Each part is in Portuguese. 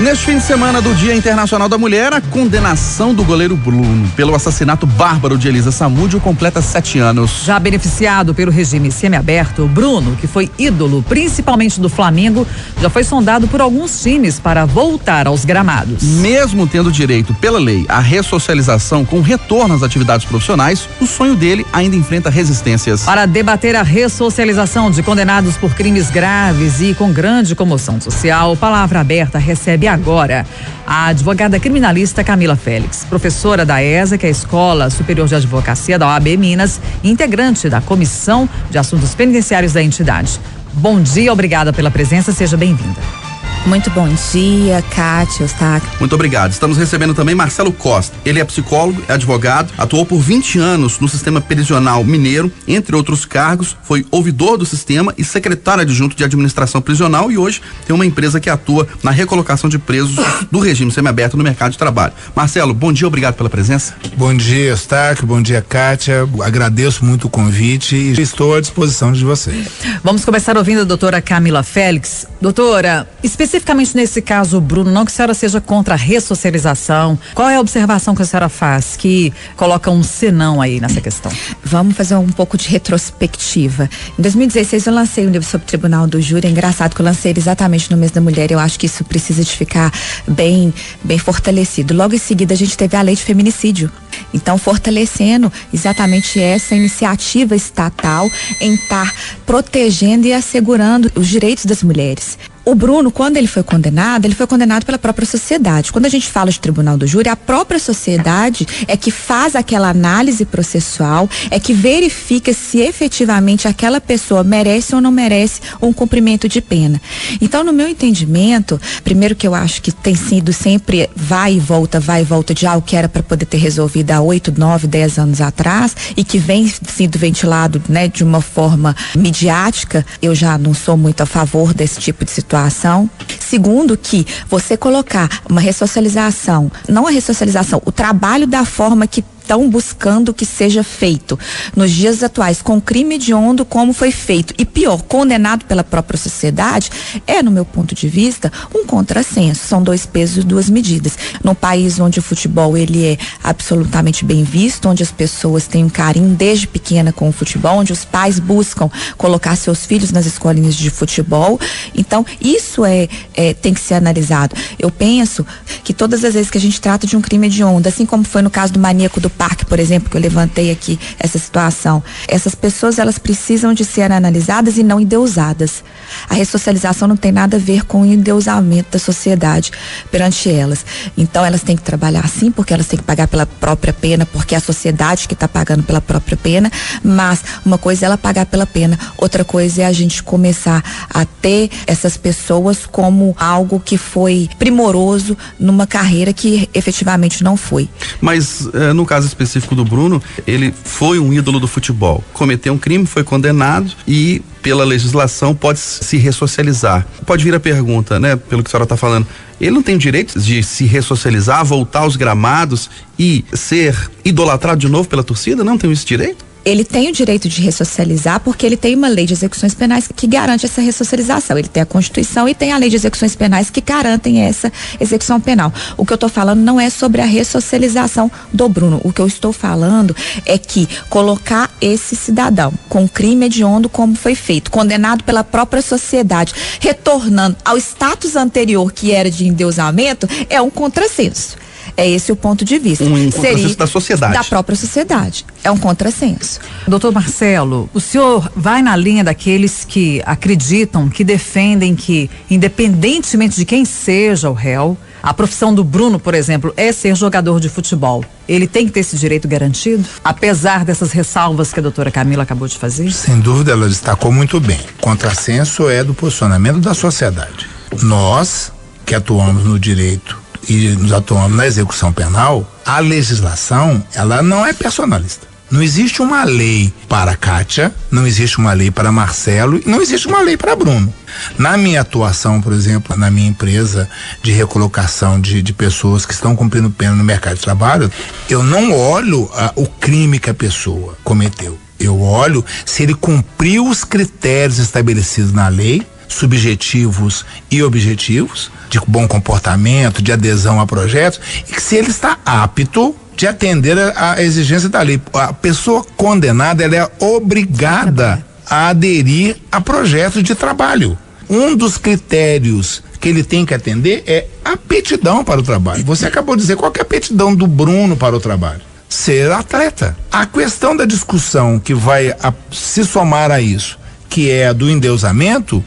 Neste fim de semana do Dia Internacional da Mulher, a condenação do goleiro Bruno pelo assassinato bárbaro de Elisa Samúdio completa sete anos. Já beneficiado pelo regime semiaberto, Bruno, que foi ídolo principalmente do Flamengo, já foi sondado por alguns times para voltar aos gramados. Mesmo tendo direito pela lei à ressocialização com retorno às atividades profissionais, o sonho dele ainda enfrenta resistências. Para debater a ressocialização de condenados por crimes graves e com grande comoção social, Palavra Aberta recebe agora a advogada criminalista Camila Félix, professora da ESA, que é a Escola Superior de Advocacia da OAB Minas, integrante da Comissão de Assuntos Penitenciários da entidade. Bom dia, obrigada pela presença, seja bem-vinda. Muito bom dia, Kátia, Eustáquio. Muito obrigado. Estamos recebendo também Marcelo Costa. Ele é psicólogo, é advogado, atuou por 20 anos no sistema prisional mineiro, entre outros cargos, foi ouvidor do sistema e secretário adjunto de administração prisional e hoje tem uma empresa que atua na recolocação de presos do regime semiaberto no mercado de trabalho. Marcelo, bom dia, obrigado pela presença. Bom dia, Eustáquio, bom dia, Kátia. Agradeço muito o convite e estou à disposição de vocês. Vamos começar ouvindo a doutora Camila Félix. Doutora, especificamente nesse caso, Bruno, não que a senhora seja contra a ressocialização, qual é a observação que a senhora faz que coloca um senão aí nessa questão? Vamos fazer um pouco de retrospectiva. Em 2016 eu lancei um livro sobre o Tribunal do Júri. É engraçado que eu lancei ele exatamente no mês da mulher. Eu acho que isso precisa de ficar bem, bem fortalecido. Logo em seguida a gente teve a lei de feminicídio. Então, fortalecendo exatamente essa iniciativa estatal em estar protegendo e assegurando os direitos das mulheres. O Bruno, quando ele foi condenado, ele foi condenado pela própria sociedade. Quando a gente fala de tribunal do júri, a própria sociedade é que faz aquela análise processual, é que verifica se efetivamente aquela pessoa merece ou não merece um cumprimento de pena. Então, no meu entendimento, primeiro que eu acho que tem sido sempre vai e volta, vai e volta de algo que era para poder ter resolvido há 8, 9, 10 anos atrás e que vem sendo ventilado né, de uma forma midiática, eu já não sou muito a favor desse tipo de situação situação. Segundo, que você colocar uma ressocialização, não a ressocialização, o trabalho da forma que estão buscando que seja feito nos dias atuais com crime hediondo como foi feito e pior, condenado pela própria sociedade, é, no meu ponto de vista, um contrassenso. São dois pesos e duas medidas. Num país onde o futebol ele é absolutamente bem visto, onde as pessoas têm um carinho desde pequena com o futebol, onde os pais buscam colocar seus filhos nas escolinhas de futebol. Então, isso é, é tem que ser analisado. Eu penso que todas as vezes que a gente trata de um crime hediondo, assim como foi no caso do maníaco do parque, por exemplo, que eu levantei aqui essa situação. Essas pessoas elas precisam de ser analisadas e não endeusadas. A ressocialização não tem nada a ver com o endeusamento da sociedade perante elas. Então elas têm que trabalhar sim, porque elas têm que pagar pela própria pena, porque é a sociedade que está pagando pela própria pena. Mas uma coisa é ela pagar pela pena, outra coisa é a gente começar a ter essas pessoas como algo que foi primoroso numa carreira que efetivamente não foi. Mas eh, no caso específico do Bruno, ele foi um ídolo do futebol. Cometeu um crime, foi condenado e pela legislação pode se ressocializar. Pode vir a pergunta, né, pelo que a senhora está falando. Ele não tem direito de se ressocializar, voltar aos gramados e ser idolatrado de novo pela torcida? Não tem esse direito? Ele tem o direito de ressocializar porque ele tem uma lei de execuções penais que garante essa ressocialização. Ele tem a Constituição e tem a lei de execuções penais que garantem essa execução penal. O que eu estou falando não é sobre a ressocialização do Bruno. O que eu estou falando é que colocar esse cidadão com crime hediondo como foi feito, condenado pela própria sociedade, retornando ao status anterior que era de endeusamento, é um contrassenso. É esse o ponto de vista. Um contrassenso da sociedade. Da própria sociedade. É um contrassenso. Doutor Marcelo, o senhor vai na linha daqueles que acreditam, que defendem que, independentemente de quem seja o réu, a profissão do Bruno, por exemplo, é ser jogador de futebol. Ele tem que ter esse direito garantido, apesar dessas ressalvas que a doutora Camila acabou de fazer? Sem dúvida, ela destacou muito bem. Contrassenso é do posicionamento da sociedade. Nós, que atuamos no direito e nos atuamos na execução penal, a legislação, ela não é personalista. Não existe uma lei para Kátia, não existe uma lei para Marcelo, não existe uma lei para Bruno. Na minha atuação, por exemplo, na minha empresa de recolocação de, de pessoas que estão cumprindo pena no mercado de trabalho, eu não olho ah, o crime que a pessoa cometeu. Eu olho se ele cumpriu os critérios estabelecidos na lei, subjetivos e objetivos, de bom comportamento, de adesão a projetos, e se ele está apto de atender a, a exigência da lei. A pessoa condenada ela é obrigada a aderir a projetos de trabalho. Um dos critérios que ele tem que atender é aptidão para o trabalho. Você acabou de dizer qual é a aptidão do Bruno para o trabalho? Ser atleta. A questão da discussão que vai a, se somar a isso, que é a do endeusamento,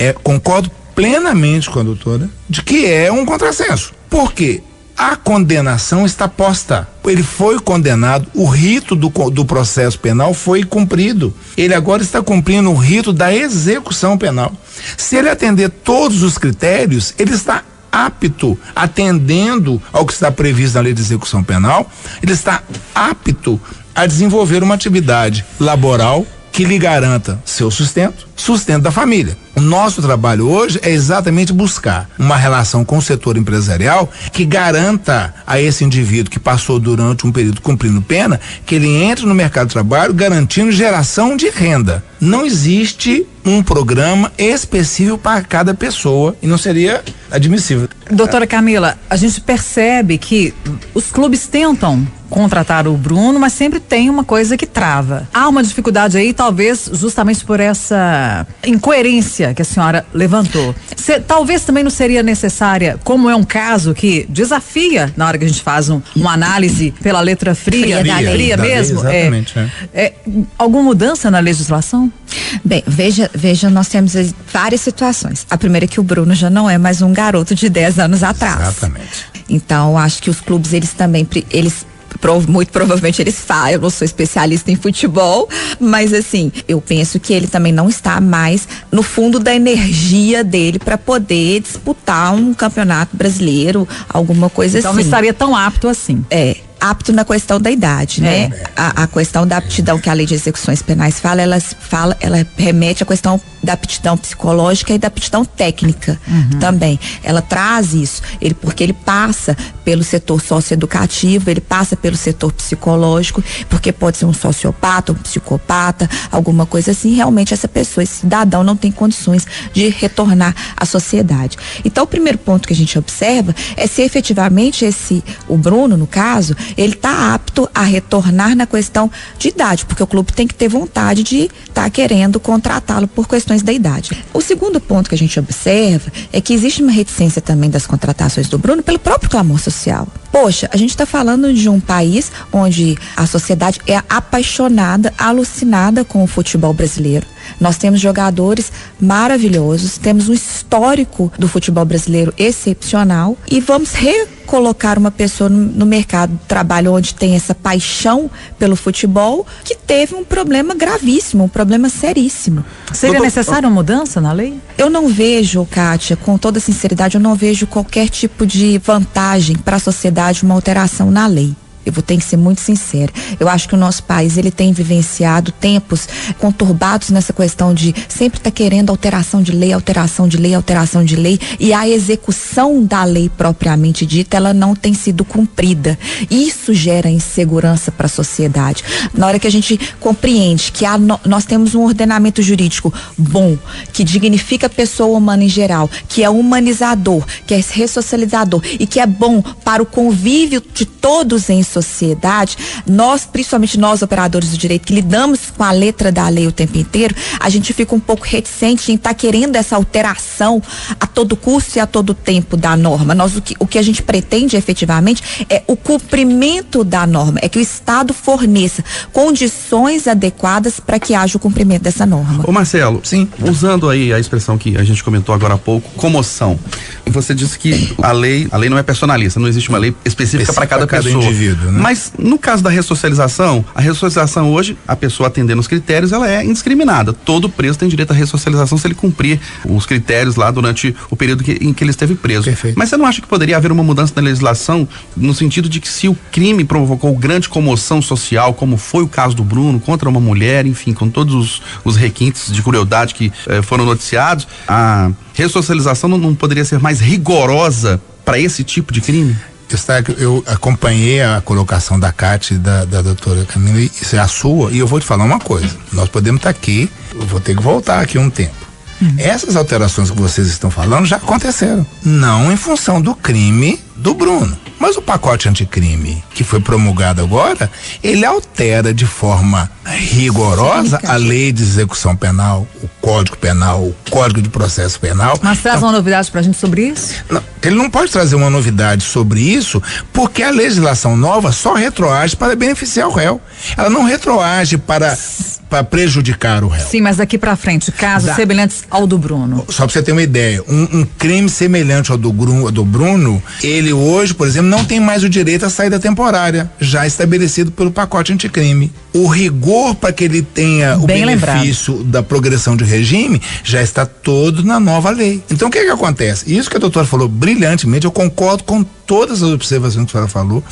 é, concordo plenamente com a doutora de que é um contrassenso. Por quê? A condenação está posta. Ele foi condenado, o rito do, do processo penal foi cumprido. Ele agora está cumprindo o rito da execução penal. Se ele atender todos os critérios, ele está apto, atendendo ao que está previsto na lei de execução penal, ele está apto a desenvolver uma atividade laboral que lhe garanta seu sustento, sustento da família. O nosso trabalho hoje é exatamente buscar uma relação com o setor empresarial que garanta a esse indivíduo que passou durante um período cumprindo pena que ele entre no mercado de trabalho garantindo geração de renda. Não existe um programa específico para cada pessoa e não seria admissível. Doutora Camila, a gente percebe que os clubes tentam contratar o Bruno, mas sempre tem uma coisa que trava. Há uma dificuldade aí, talvez justamente por essa incoerência que a senhora levantou. Cê, talvez também não seria necessária, como é um caso que desafia na hora que a gente faz um, uma análise pela letra fria, Fria da lei. fria Da lei, mesmo, é, exatamente, é, alguma mudança na legislação? Bem, veja, veja, nós temos várias situações. A primeira é que o Bruno já não é mais um garoto de 10 anos atrás. Exatamente. Então, acho que os clubes, eles também, eles muito provavelmente eles falam, eu não sou especialista em futebol, mas assim, eu penso que ele também não está mais no fundo da energia dele para poder disputar um campeonato brasileiro, alguma coisa Então assim. não estaria tão apto assim. É, apto na questão da idade, né? A, a questão da aptidão que a lei de execuções penais fala, ela fala, ela remete à questão da aptidão psicológica e da aptidão técnica também. Ela traz isso, ele porque ele passa pelo setor socioeducativo, ele passa pelo setor psicológico, porque pode ser um sociopata, um psicopata, alguma coisa assim. Realmente essa pessoa, esse cidadão não tem condições de retornar à sociedade. Então o primeiro ponto que a gente observa é se efetivamente esse o Bruno, no caso, ele está apto a retornar na questão de idade, porque o clube tem que ter vontade de estar querendo contratá-lo por questões da idade. O segundo ponto que a gente observa é que existe uma reticência também das contratações do Bruno pelo próprio clamor social. Poxa, a gente está falando de um país onde a sociedade é apaixonada, alucinada com o futebol brasileiro. Nós temos jogadores maravilhosos, temos um histórico do futebol brasileiro excepcional e vamos recolocar uma pessoa no, no mercado de trabalho onde tem essa paixão pelo futebol que teve um problema gravíssimo, um problema seríssimo. Seria Doutor- necessária uma mudança na lei? Eu não vejo, Kátia, com toda sinceridade, eu não vejo qualquer tipo de vantagem para a sociedade uma alteração na lei. Eu vou ter que ser muito sincera. Eu acho que o nosso país ele tem vivenciado tempos conturbados nessa questão de sempre estar querendo alteração de lei, alteração de lei, alteração de lei e a execução da lei propriamente dita ela não tem sido cumprida. Isso gera insegurança para a sociedade. Na hora que a gente compreende que há nós temos um ordenamento jurídico bom, que dignifica a pessoa humana em geral, que é humanizador, que é ressocializador e que é bom para o convívio de todos em sociedade, nós, principalmente nós operadores do direito, que lidamos com a letra da lei o tempo inteiro, a gente fica um pouco reticente em estar querendo essa alteração a todo custo e a todo tempo da norma. Nós, o, que, o que a gente pretende efetivamente é o cumprimento da norma, é que o Estado forneça condições adequadas para que haja o cumprimento dessa norma. Ô Marcelo, Sim. usando aí a expressão que a gente comentou agora há pouco, comoção. Você disse que a lei, a lei não é personalista, não existe uma lei específica para cada, cada pessoa. indivíduo, né? Mas no caso da ressocialização, a ressocialização hoje, a pessoa atendendo os critérios, ela é indiscriminada. Todo preso tem direito à ressocialização se ele cumprir os critérios lá durante o período que, em que ele esteve preso. Perfeito. Mas você não acha que poderia haver uma mudança na legislação no sentido de que se o crime provocou grande comoção social, como foi o caso do Bruno, contra uma mulher, enfim, com todos os, os requintes de crueldade que eh, foram noticiados, a ressocialização não, não poderia ser mais rigorosa para esse tipo de crime? Destaque, eu acompanhei a colocação da Cátia e da, da doutora Camila, e isso é a sua, e eu vou te falar uma coisa. Nós podemos estar aqui, eu vou ter que voltar aqui um tempo. Essas alterações que vocês estão falando já aconteceram. Não em função do crime do Bruno. Mas o pacote anticrime que foi promulgado agora, ele altera de forma rigorosa a lei de execução penal, o código penal, o código de processo penal. Mas traz uma novidade pra gente sobre isso? Não, ele não pode trazer uma novidade sobre isso, porque a legislação nova só retroage para beneficiar o réu. Ela não retroage para, para prejudicar o réu. Sim, mas daqui pra frente, casos Dá. semelhantes ao do Bruno. Só pra você ter uma ideia, um, um crime semelhante ao do, ao do Bruno, ele hoje, por exemplo, não tem mais o direito à saída temporária, já estabelecido pelo pacote anticrime. O rigor para que ele tenha o Bem benefício da progressão de regime já está todo na nova lei. Então o que que acontece? Isso que a doutora falou brilhantemente, eu concordo com todas as observações que a senhora falou.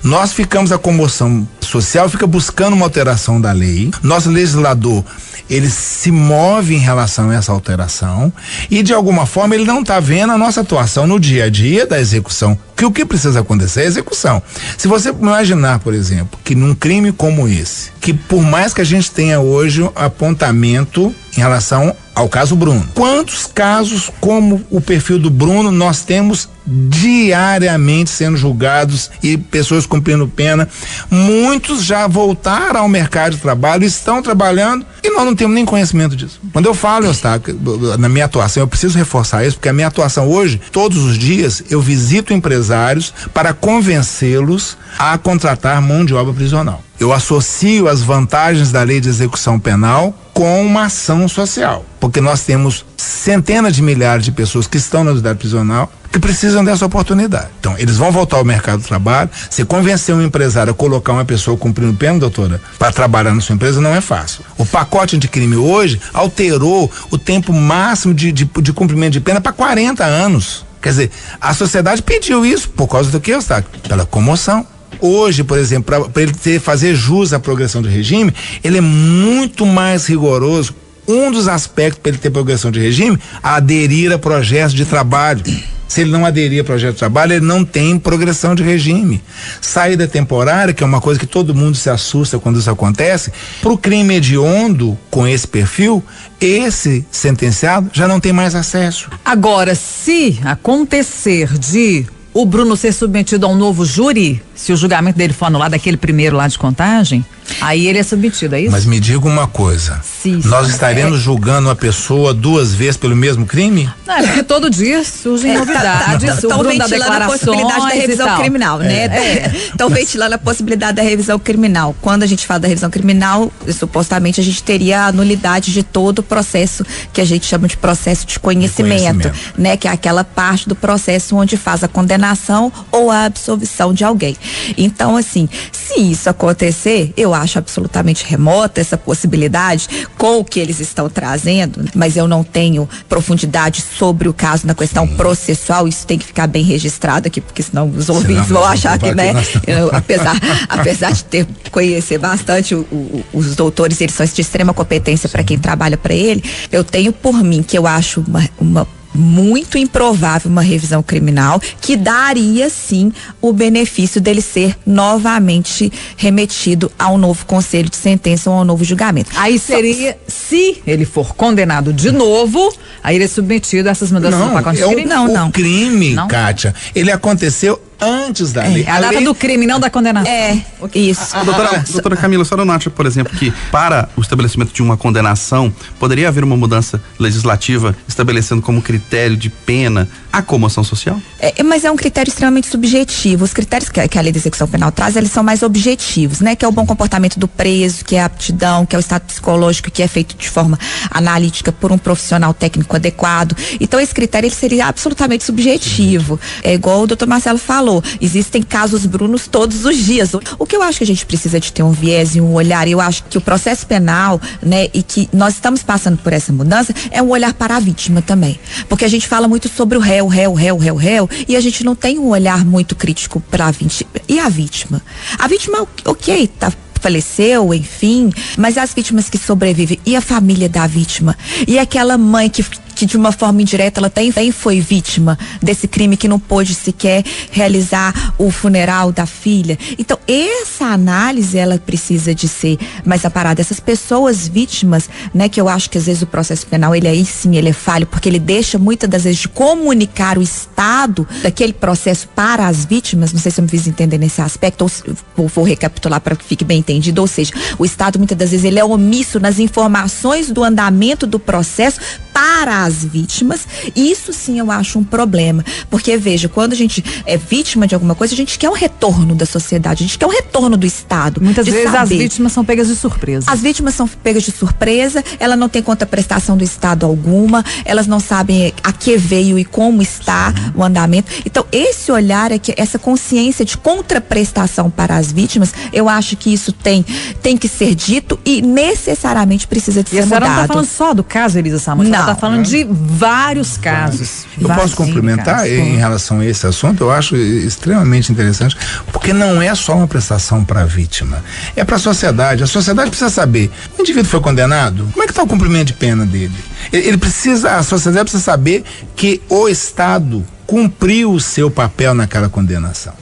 Nós ficamos, a comoção social fica buscando uma alteração da lei. Nosso legislador, ele se move em relação a essa alteração e de alguma forma ele não está vendo a nossa atuação no dia a dia da execução. Que o que precisa acontecer é a execução. Se você imaginar, por exemplo, que num crime como esse, que por mais que a gente tenha hoje apontamento em relação ao caso Bruno, quantos casos como o perfil do Bruno nós temos diariamente sendo julgados e pessoas cumprindo pena. Muitos já voltaram ao mercado de trabalho, estão trabalhando e nós não temos nem conhecimento disso. Quando eu falo, Eustáquio, na minha atuação, eu preciso reforçar isso, porque a minha atuação hoje, todos os dias, eu visito empresários para convencê-los a contratar mão de obra prisional. Eu associo as vantagens da lei de execução penal com uma ação social, porque nós temos centenas de milhares de pessoas que estão na unidade prisional que precisam dessa oportunidade. Então, eles vão voltar ao mercado do trabalho. Se convencer um empresário a colocar uma pessoa cumprindo pena, doutora, para trabalhar na sua empresa não é fácil. O pacote anticrime hoje alterou o tempo máximo de, de, de cumprimento de pena para 40 anos. Quer dizer, a sociedade pediu isso por causa do que, Eustáquio? Pela comoção. Hoje, por exemplo, para ele ter, fazer jus à progressão de regime, ele é muito mais rigoroso. Um dos aspectos para ele ter progressão de regime, aderir a projetos de trabalho. Se ele não aderir a projeto de trabalho, ele não tem progressão de regime. Saída temporária, que é uma coisa que todo mundo se assusta quando isso acontece, para o crime hediondo com esse perfil, esse sentenciado já não tem mais acesso. Agora, se acontecer de o Bruno ser submetido a um novo júri, se o julgamento dele for anulado daquele primeiro lá de contagem, aí ele é submetido, é isso? Mas me diga uma coisa: Sim, nós sim. estaremos julgando uma pessoa duas vezes pelo mesmo crime? Não, é porque todo dia surgem novidades, o Estão Bruno dá ventilando a possibilidade da revisão criminal, né? Estão ventilando a possibilidade da revisão criminal. Quando a gente fala da revisão criminal, supostamente a gente teria a nulidade de todo o processo que a gente chama de processo de conhecimento, conhecimento. né? Que é aquela parte do processo onde faz a condenação ou a absolvição de alguém. Então, assim, se isso acontecer, eu acho absolutamente remota essa possibilidade com o que eles estão trazendo, mas eu não tenho profundidade sobre o caso na questão processual, isso tem que ficar bem registrado aqui, porque senão os ouvintes vão achar que, né, eu, apesar, apesar de ter conhecer bastante o- o- os doutores, eles são de extrema competência para quem trabalha para ele, eu tenho por mim que eu acho uma, uma muito improvável uma revisão criminal que daria sim o benefício dele ser novamente remetido ao novo conselho de sentença ou ao novo julgamento. Aí seria, se ele for condenado de novo, aí ele é submetido a essas mudanças no pacote é de um, crime? o crime, Não? Kátia, ele aconteceu antes da lei. É a, data lei... do crime, não da condenação. É, isso. Doutora, doutora Camila, a senhora não acha, por exemplo, que para o estabelecimento de uma condenação poderia haver uma mudança legislativa estabelecendo como critério de pena a comoção social? É, mas é um critério extremamente subjetivo. Os critérios que, que, a lei de execução penal traz, eles são mais objetivos, né? Que é o bom comportamento do preso, que é a aptidão, que é o estado psicológico, que é feito de forma analítica por um profissional técnico adequado. Então, esse critério ele seria absolutamente subjetivo. É igual o doutor Marcelo falou, existem casos brunos todos os dias. O que eu acho que a gente precisa de ter um viés e um olhar, eu acho que o processo penal, né, e que nós estamos passando por essa mudança, é um olhar para a vítima também. Porque a gente fala muito sobre o réu, réu, réu, réu, réu, e a gente não tem um olhar muito crítico para a vítima. E a vítima? A vítima, ok, tá faleceu, enfim, mas as vítimas que sobrevivem e a família da vítima e aquela mãe que que de uma forma indireta ela também foi vítima desse crime que não pôde sequer realizar o funeral da filha. Então, essa análise ela precisa de ser mais aparada. Essas pessoas vítimas, né, que eu acho que às vezes o processo penal ele aí sim ele é falho, porque ele deixa muitas das vezes de comunicar o estado daquele processo para as vítimas, não sei se eu me fiz entender nesse aspecto, ou, ou vou recapitular para que fique bem entendido, ou seja, o estado muitas das vezes ele é omisso nas informações do andamento do processo para as vítimas. Isso sim eu acho um problema. Porque, veja, quando a gente é vítima de alguma coisa, a gente quer um retorno da sociedade, a gente quer um retorno do Estado. Muitas vezes saber. as vítimas são pegas de surpresa. As vítimas são pegas de surpresa, ela não tem contraprestação do Estado alguma, elas não sabem a que veio e como está sim. o andamento. Então, esse olhar, é que essa consciência de contraprestação para as vítimas, eu acho que isso tem, tem que ser dito e necessariamente precisa de e ser mudado. E a senhora não está falando só do caso Elisa Samuel, não, está falando de vários casos. Eu posso complementar em relação a esse assunto? Eu acho extremamente interessante, porque não é só uma prestação para a vítima, é para a sociedade. A sociedade precisa saber: o indivíduo foi condenado? Como é que está o cumprimento de pena dele? Ele, ele precisa, a sociedade precisa saber que o Estado cumpriu o seu papel naquela condenação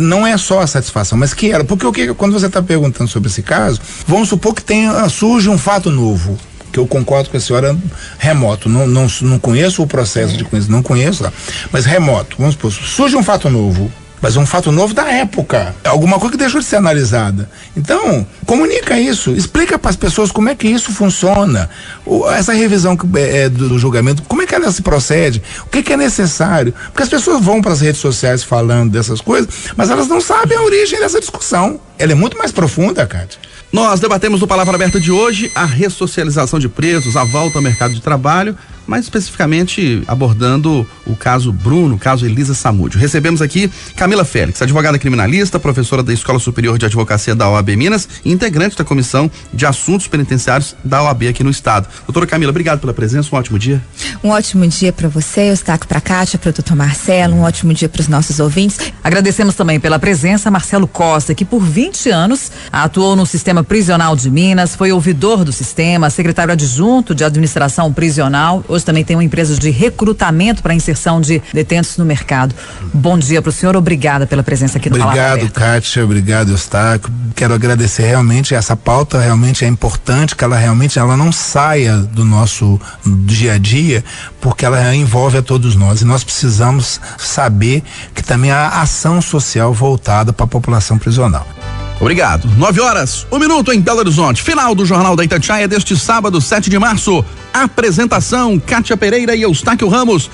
não é só a satisfação, mas que era. Porque o que quando você está perguntando sobre esse caso, vamos supor que tenha, surge um fato novo que eu concordo com a senhora remoto. Não, não, não conheço o processo de conhecer, não conheço, mas remoto. Vamos supor, surge um fato novo. Mas um fato novo da época. Alguma coisa que deixou de ser analisada. Então, comunica isso. Explica para as pessoas como é que isso funciona. O, essa revisão que, é, é, do, do, julgamento, como é que ela se procede? O que, que é necessário? Porque as pessoas vão para as redes sociais falando dessas coisas, mas elas não sabem a origem dessa discussão. Ela é muito mais profunda, Kátia. Nós debatemos no Palavra Aberta de hoje a ressocialização de presos, a volta ao mercado de trabalho, mais especificamente abordando o caso Bruno, o caso Elisa Samúdio. Recebemos aqui Camila Félix, advogada criminalista, professora da Escola Superior de Advocacia da OAB Minas e integrante da Comissão de Assuntos Penitenciários da OAB aqui no estado. Doutora Camila, obrigado pela presença, um ótimo dia. Um ótimo dia para você, eu destaco para a Kátia, para o doutor Marcelo, um ótimo dia para os nossos ouvintes. Agradecemos também pela presença Marcelo Costa, que por 20 anos atuou no sistema prisional de Minas, foi ouvidor do sistema, secretário adjunto de administração prisional, hoje também tem uma empresa de recrutamento para inserção de detentos no mercado. Bom dia para o senhor, obrigada pela presença aqui no Obrigado, Kátia, obrigado, Eustáquio. Quero agradecer realmente, essa pauta realmente é importante, que ela realmente ela não saia do nosso dia a dia, porque ela envolve a todos nós e nós precisamos saber que também há ação social voltada para a população prisional. Obrigado. 9 horas, um minuto em Belo Horizonte. Final do Jornal da Itatiaia deste sábado, 7 de março. Apresentação: Kátia Pereira e Eustáquio Ramos.